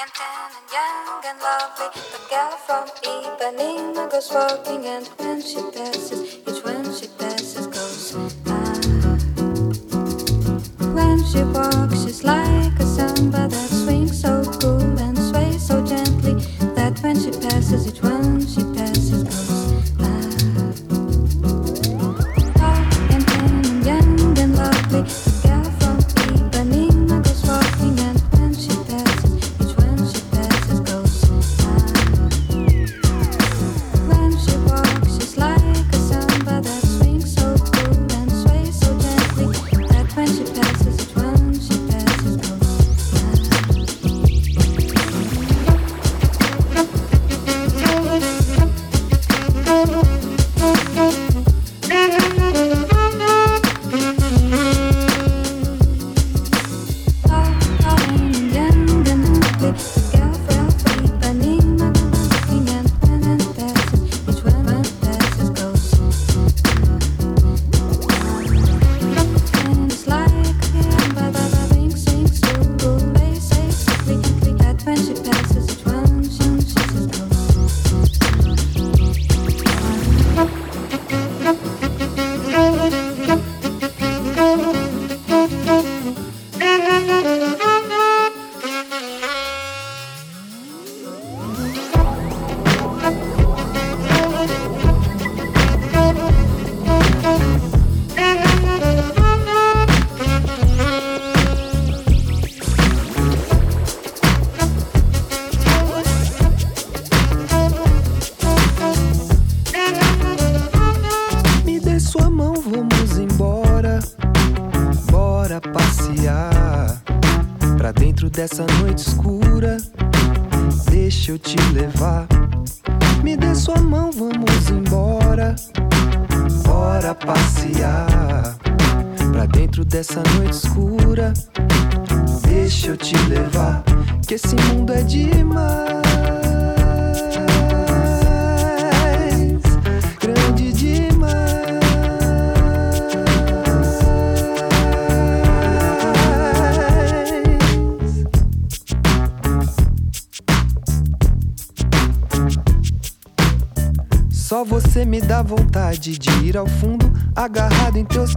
and tan and young and lovely. The girl from Ipanema goes walking, and when she passes, each when she passes goes. Ah. When she walks, she's like a samba.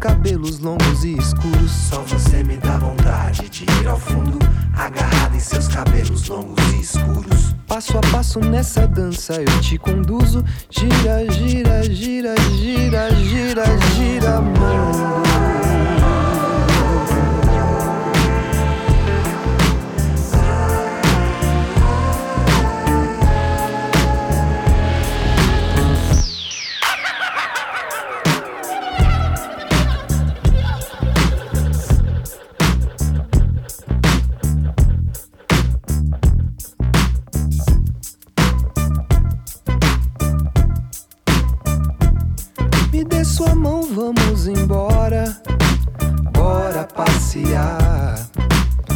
cabelos longos e escuros. Só você me dá vontade de ir ao fundo, agarrado em seus cabelos longos e escuros. Passo a passo nessa dança eu te conduzo, gira, gira vamos embora. Bora passear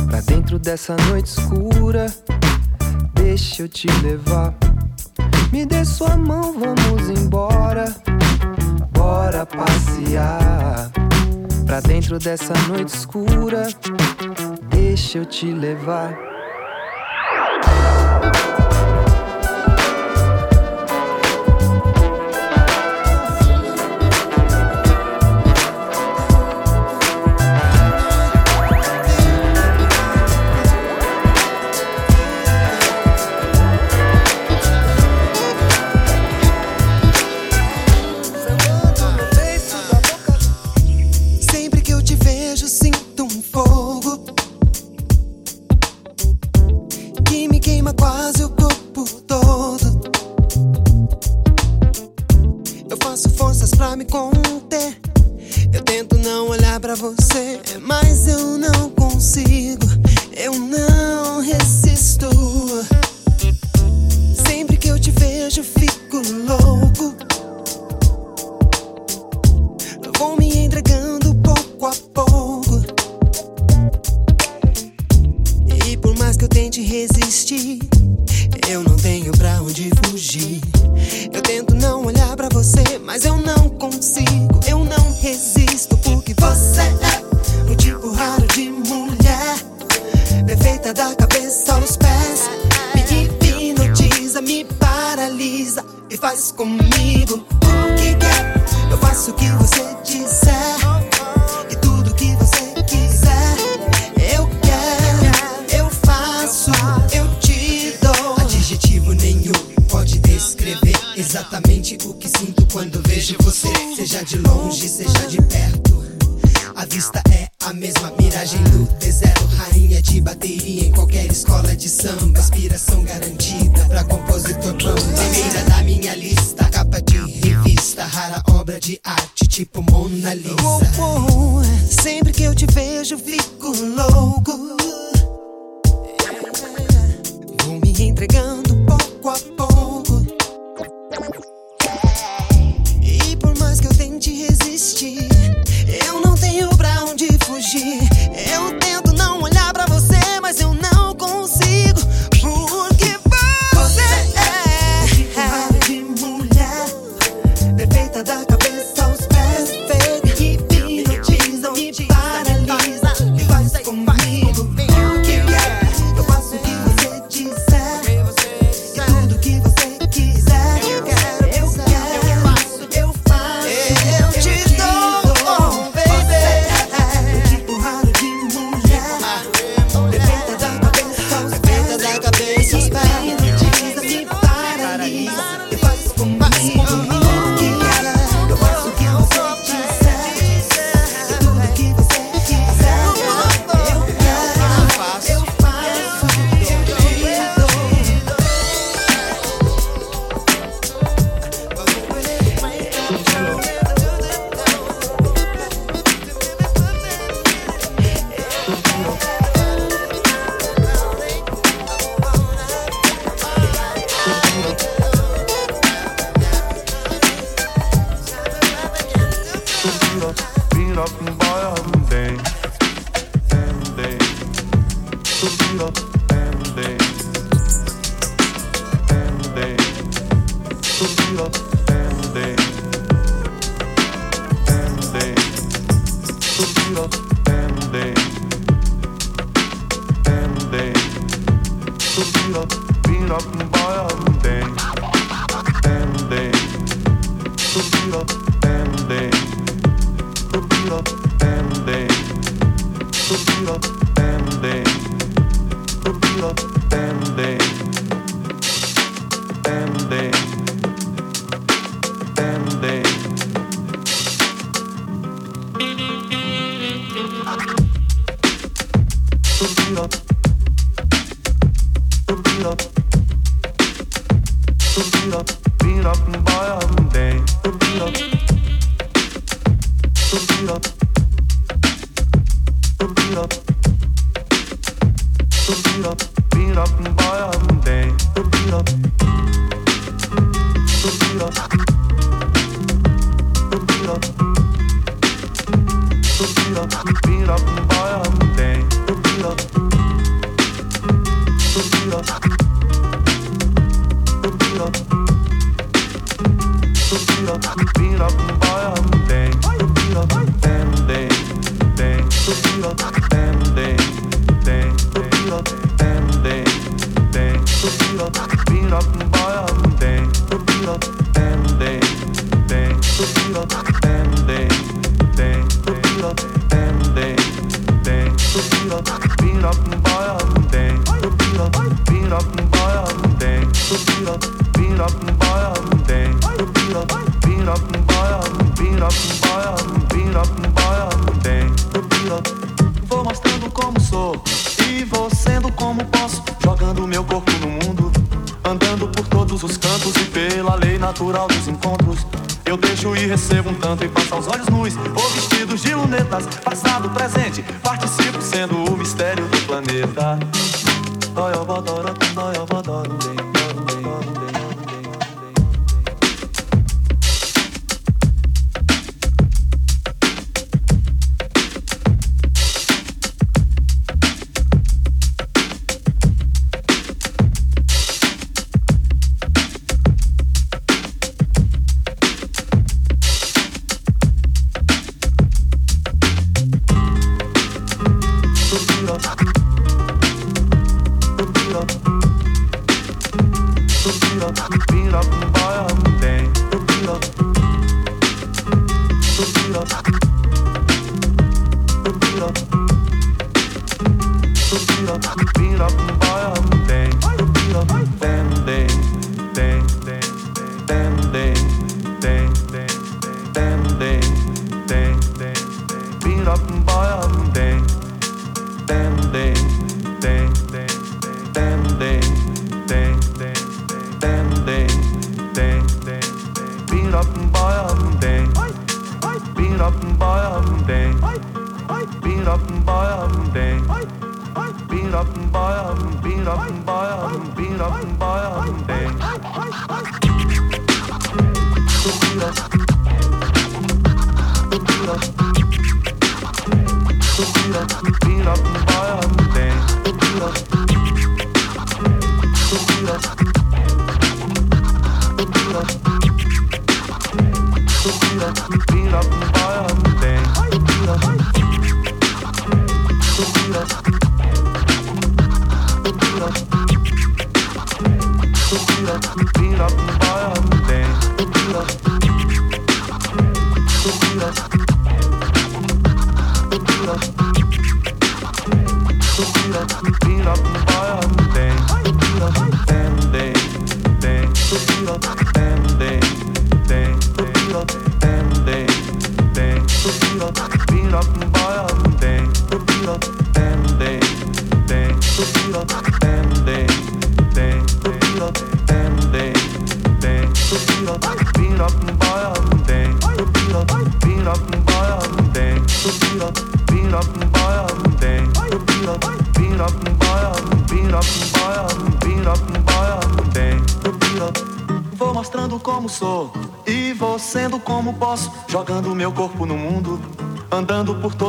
pra dentro dessa noite escura. Deixa eu te levar. Me dê sua mão, vamos embora. Bora passear pra dentro dessa noite escura. Deixa eu te levar. Up.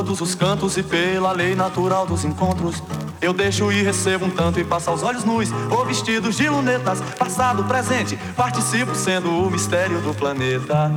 Todos os cantos e pela lei natural dos encontros. Eu deixo e recebo um tanto e passo aos olhos nus ou vestidos de lunetas, passado, presente, participo sendo o mistério do planeta.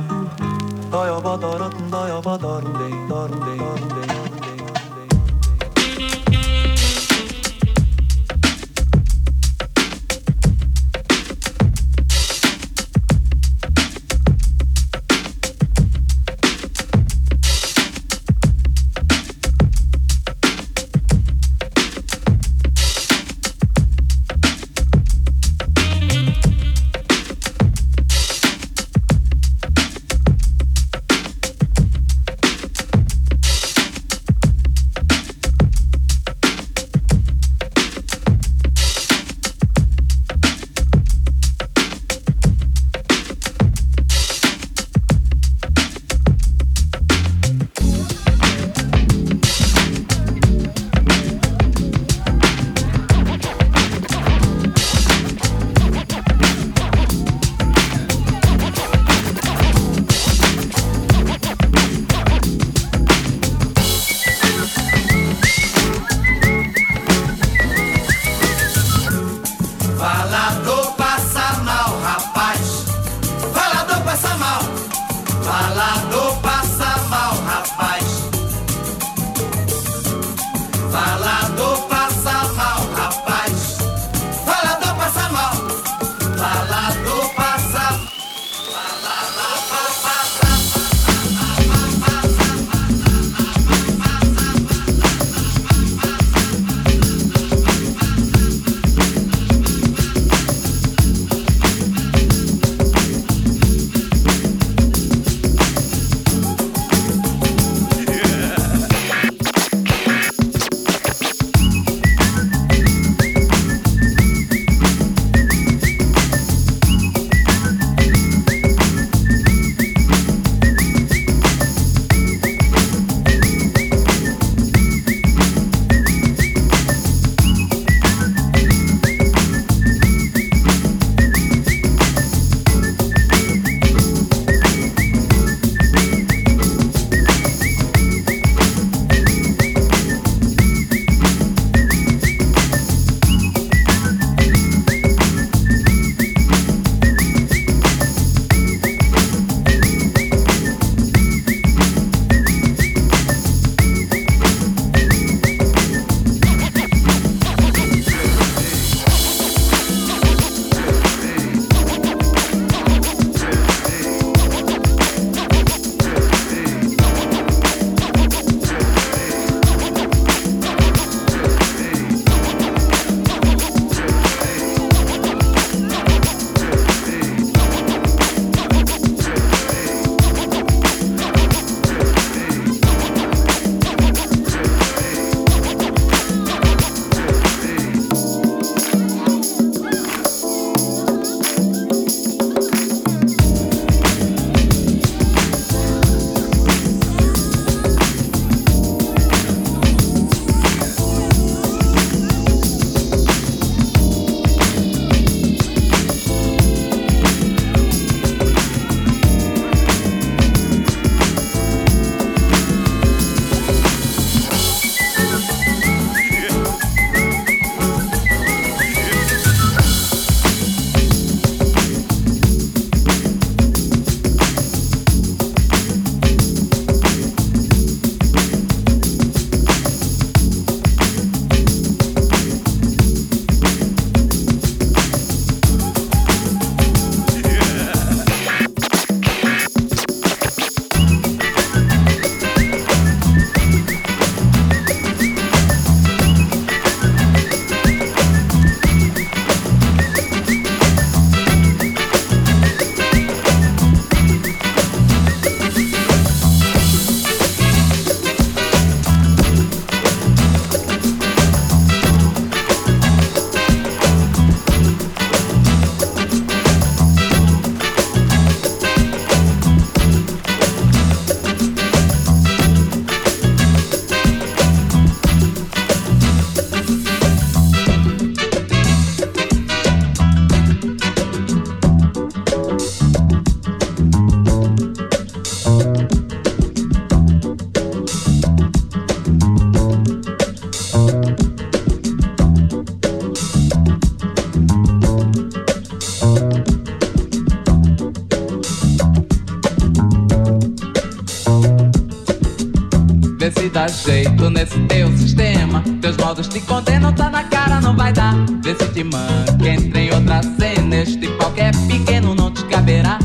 Dá jeito nesse teu sistema. Teus modos te condenam, tá na cara, não vai dar. Vê se te manca, entra em outra cena. Este pau que é pequeno não te caberá.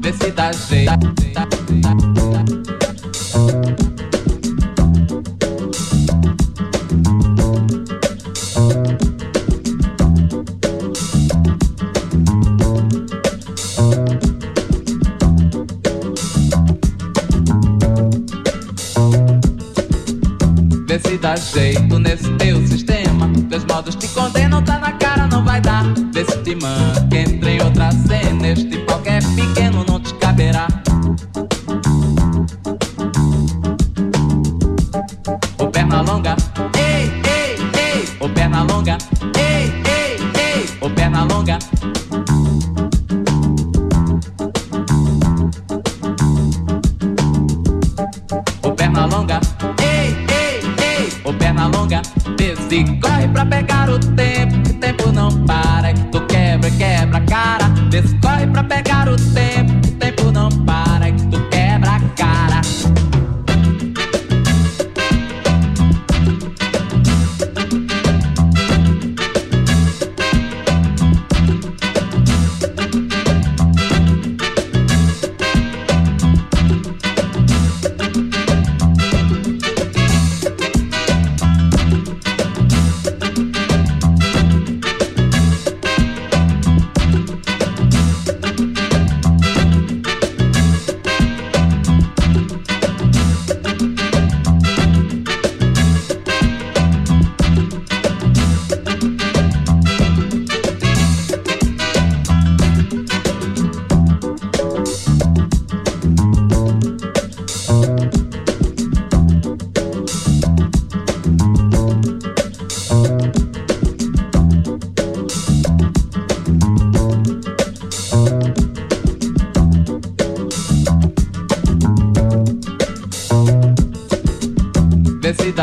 Vê se dá jeito. Dá jeito nesse teu sistema. Teus modos te condenam, tá na cara, não vai dar. Se te manca, entra em outra cena. Este que é pequeno não te caberá.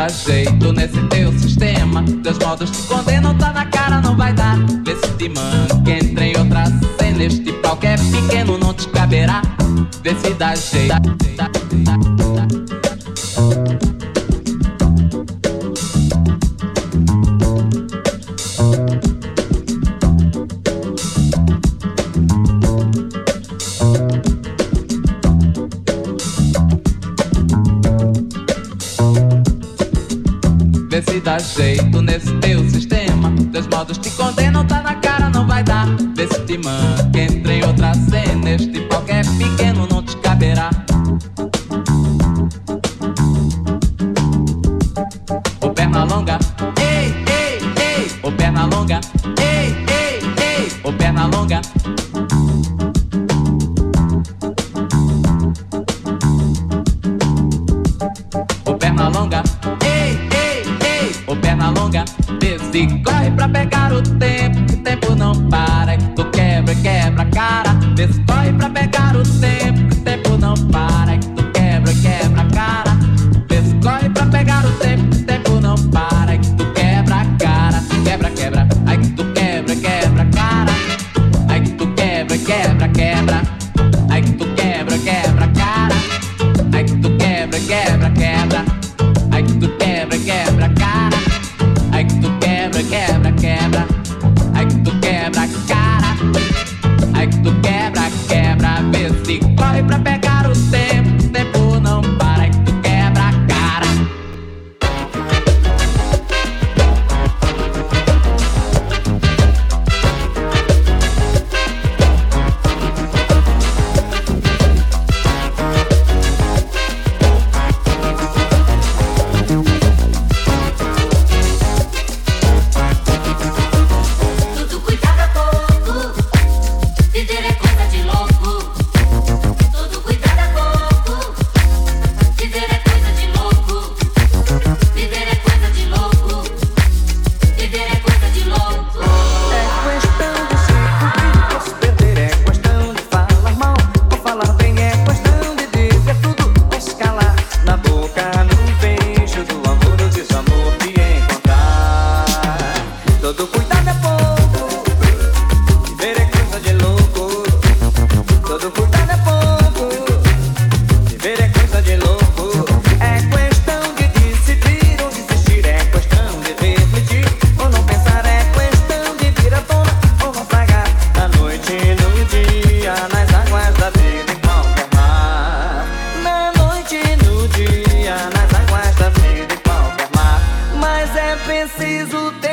Jeito nesse teu sistema. Teus modos te condenam, tá na cara, não vai dar. Vê se te manca, entra em outra cena. Este que é pequeno não te caberá. Vê se dá jeito. dá jeito nesse teu sistema. Teus modos te condenam, tá na cara, não vai dar. Vê se te manca, sizzle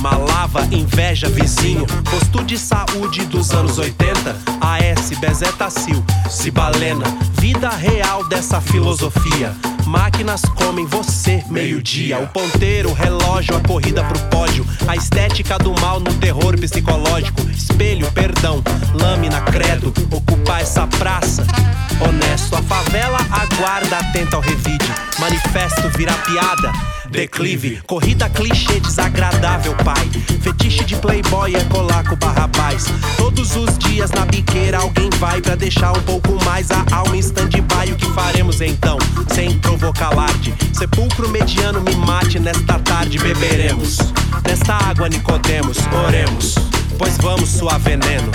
Magma, lava, inveja, vizinho. Posto de saúde dos anos 80. AS, Bezetacil, Cibalena. Vida real dessa filosofia. Máquinas comem você, meio-dia. O ponteiro, o relógio, a corrida pro pódio. A estética do mal no terror psicológico. Espelho, perdão, lâmina, credo. Ocupar essa praça. Honesto, a favela aguarda, atenta ao revide. Manifesto virar piada. Declive, corrida clichê desagradável, pai. Fetiche de playboy é colar com barrabás. Todos os dias na biqueira alguém vai pra deixar um pouco mais a alma em stand-by. O que faremos então? Sem provocar alarde. Sepulcro mediano me mate nesta tarde, beberemos. Nesta água, Nicodemos, oremos. Pois vamos suar veneno.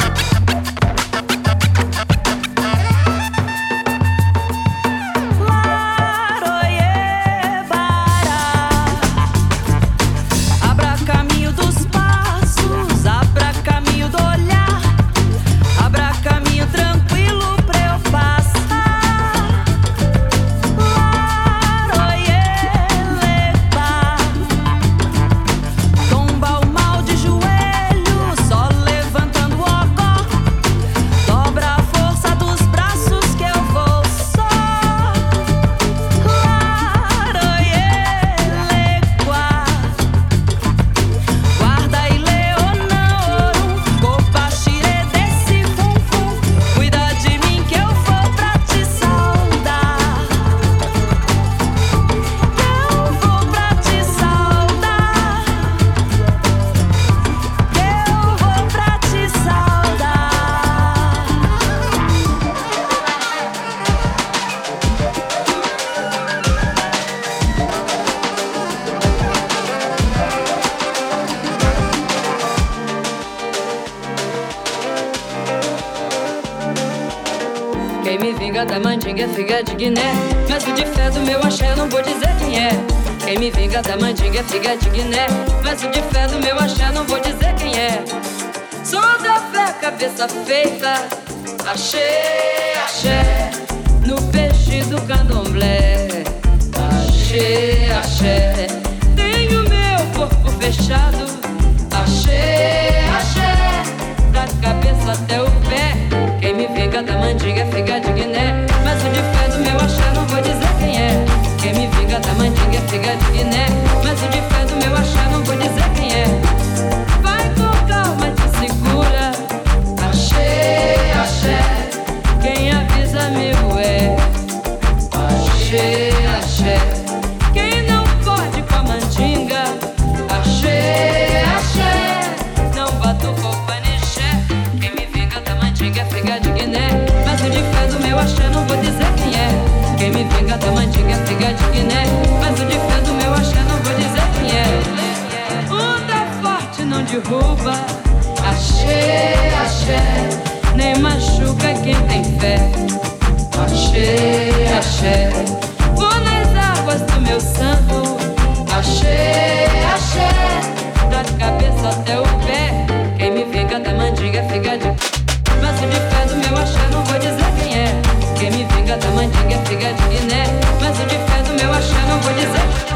Mandinga de Guiné. Mas o de fé do meu axé não vou dizer quem é. Quem me vinga da mandinga é figa de Guiné. Mas o de fé do meu axé não vou dizer quem é. Sou da fé, cabeça feita. Axé, axé. No peixe do candomblé. Axé, axé. Tenho meu corpo fechado. Axé, axé. Da cabeça até o pé. Quem me vinga da mandinga é figa de quem é. Quem me vinga da mandinga é figa de Guiné. Mas o de fé do meu axé não vou dizer quem é. Vinga da mandinga é figa de Guiné. Mas o de fé do meu axé não vou dizer quem é. Onda forte não derruba. Axé, axé. Nem machuca quem tem fé. Axé, axé. Vou nas águas do meu santo. Axé, axé. Da cabeça até o pé. Da mandinga figa de Guiné. Mas o de fé do meu axé não vou dizer.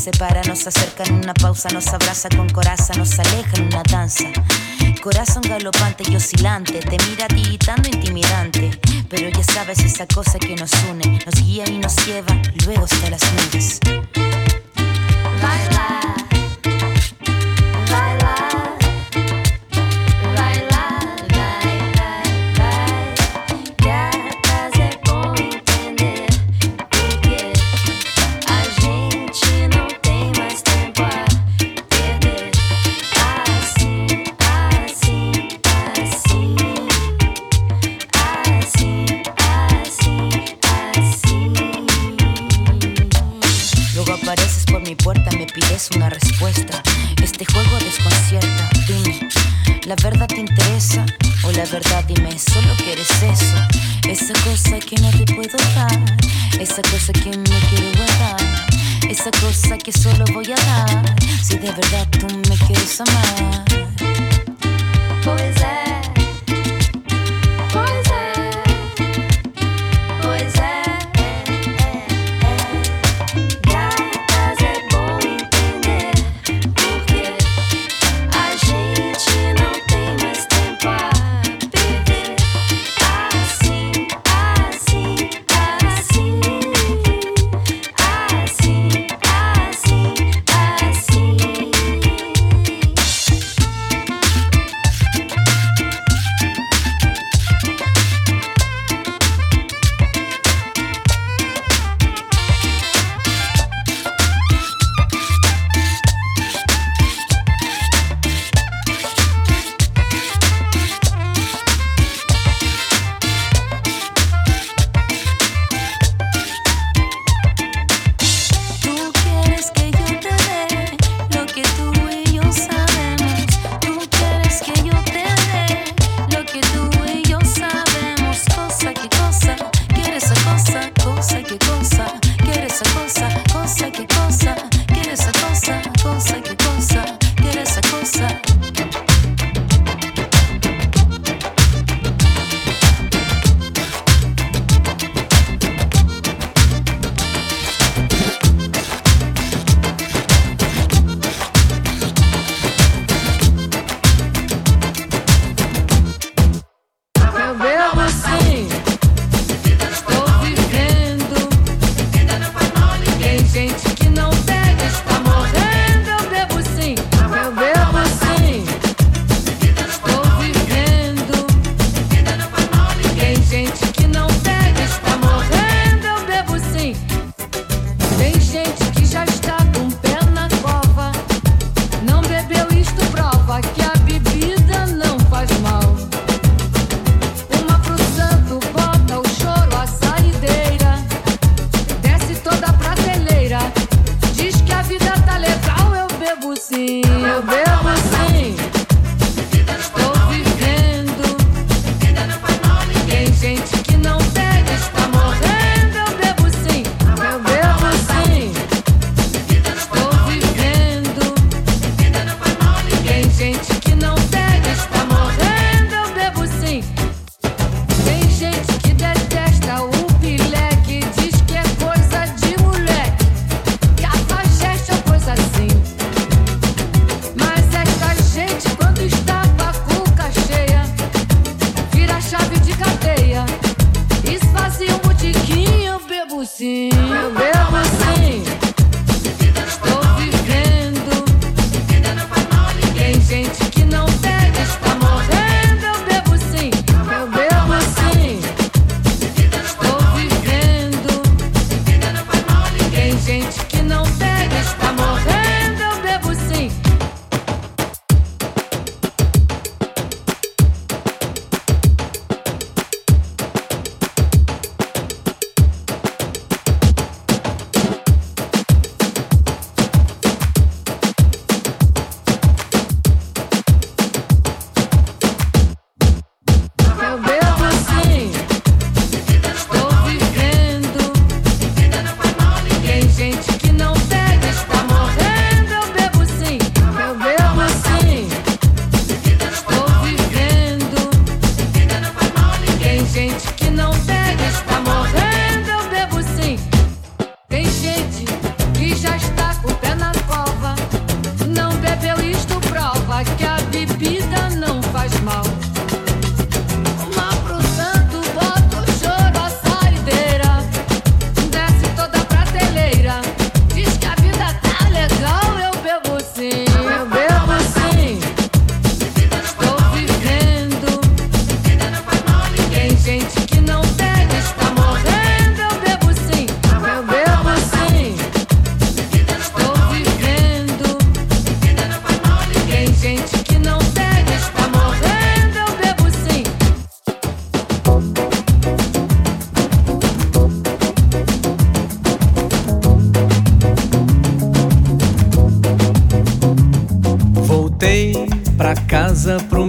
Separa, nos acerca en una pausa, nos abraza con coraza, nos aleja en una danza. Corazón galopante y oscilante, te mira tiritando intimidante. Pero ya sabes esa cosa que nos une, nos guía y nos lleva luego hasta las nubes. ¿La verdad te interesa? O la verdad dime, solo quieres eso. Esa cosa que no te puedo dar. Esa cosa que me quiero guardar. Esa cosa que solo voy a dar. Si de verdad tú me quieres amar. Pues casa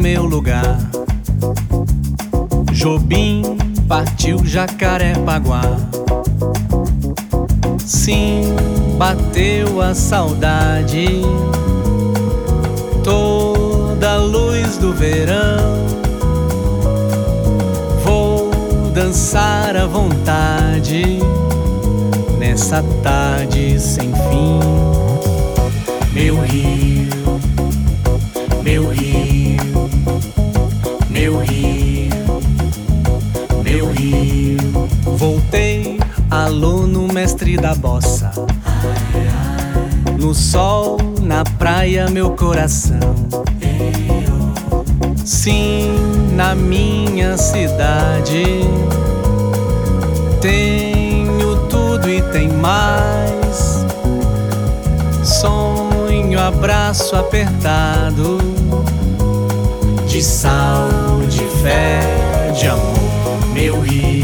meu lugar. Jobim partiu Jacarepaguá. Sim, bateu a saudade. Toda a luz do verão. Vou dançar à vontade nessa tarde sem fim. Da bossa. No sol, na praia, meu coração. Sim, na minha cidade. Tenho tudo e tem mais. Sonho, abraço apertado. De sal, de fé, de amor. Meu rio,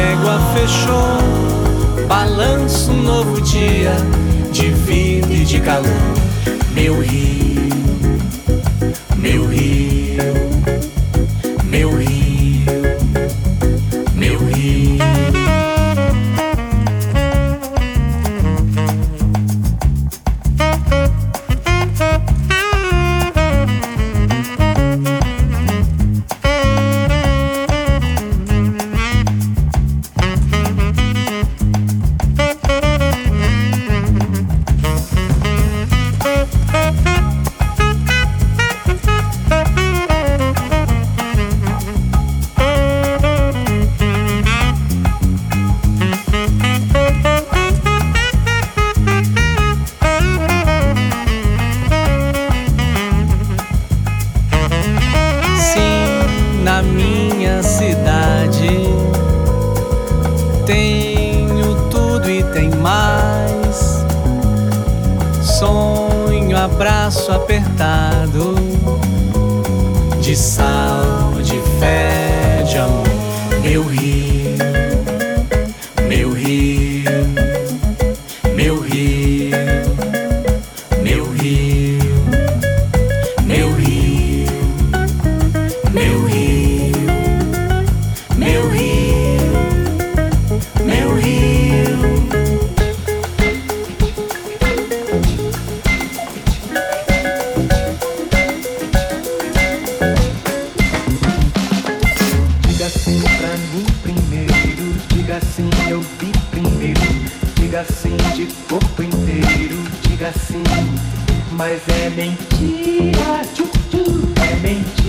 régua, fechou. Balanço um novo dia de vida e de calor. Meu rio, eu vi primeiro. Diga sim de corpo inteiro, diga sim, mas é mentira, tchu, tchu, é mentira.